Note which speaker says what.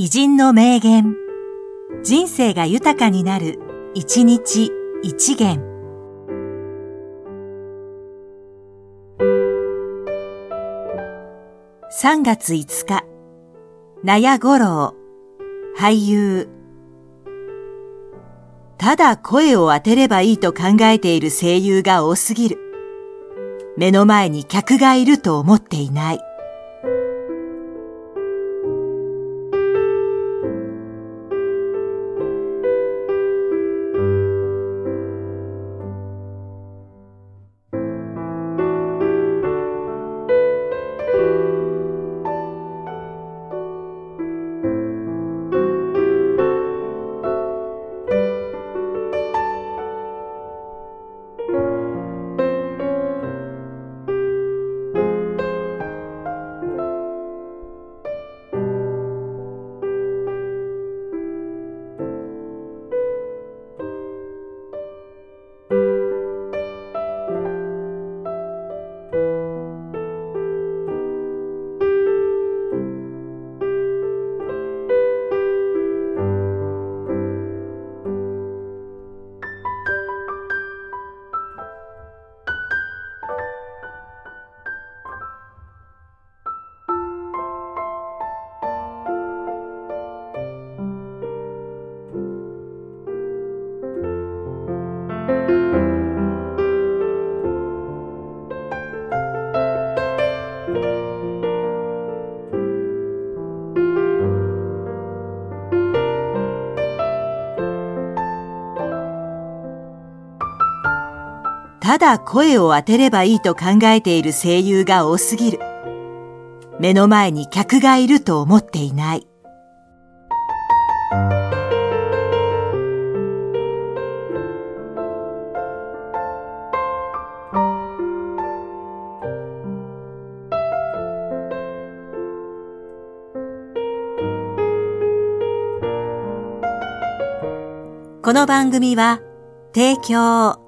Speaker 1: 偉人の名言。人生が豊かになる、一日一元。3月5日、納屋五郎、俳優。ただ声を当てればいいと考えている声優が多すぎる。目の前に客がいると思っていない。ただ声を当てればいいと考えている声優が多すぎる。目の前に客がいると思っていない。この番組は、提供、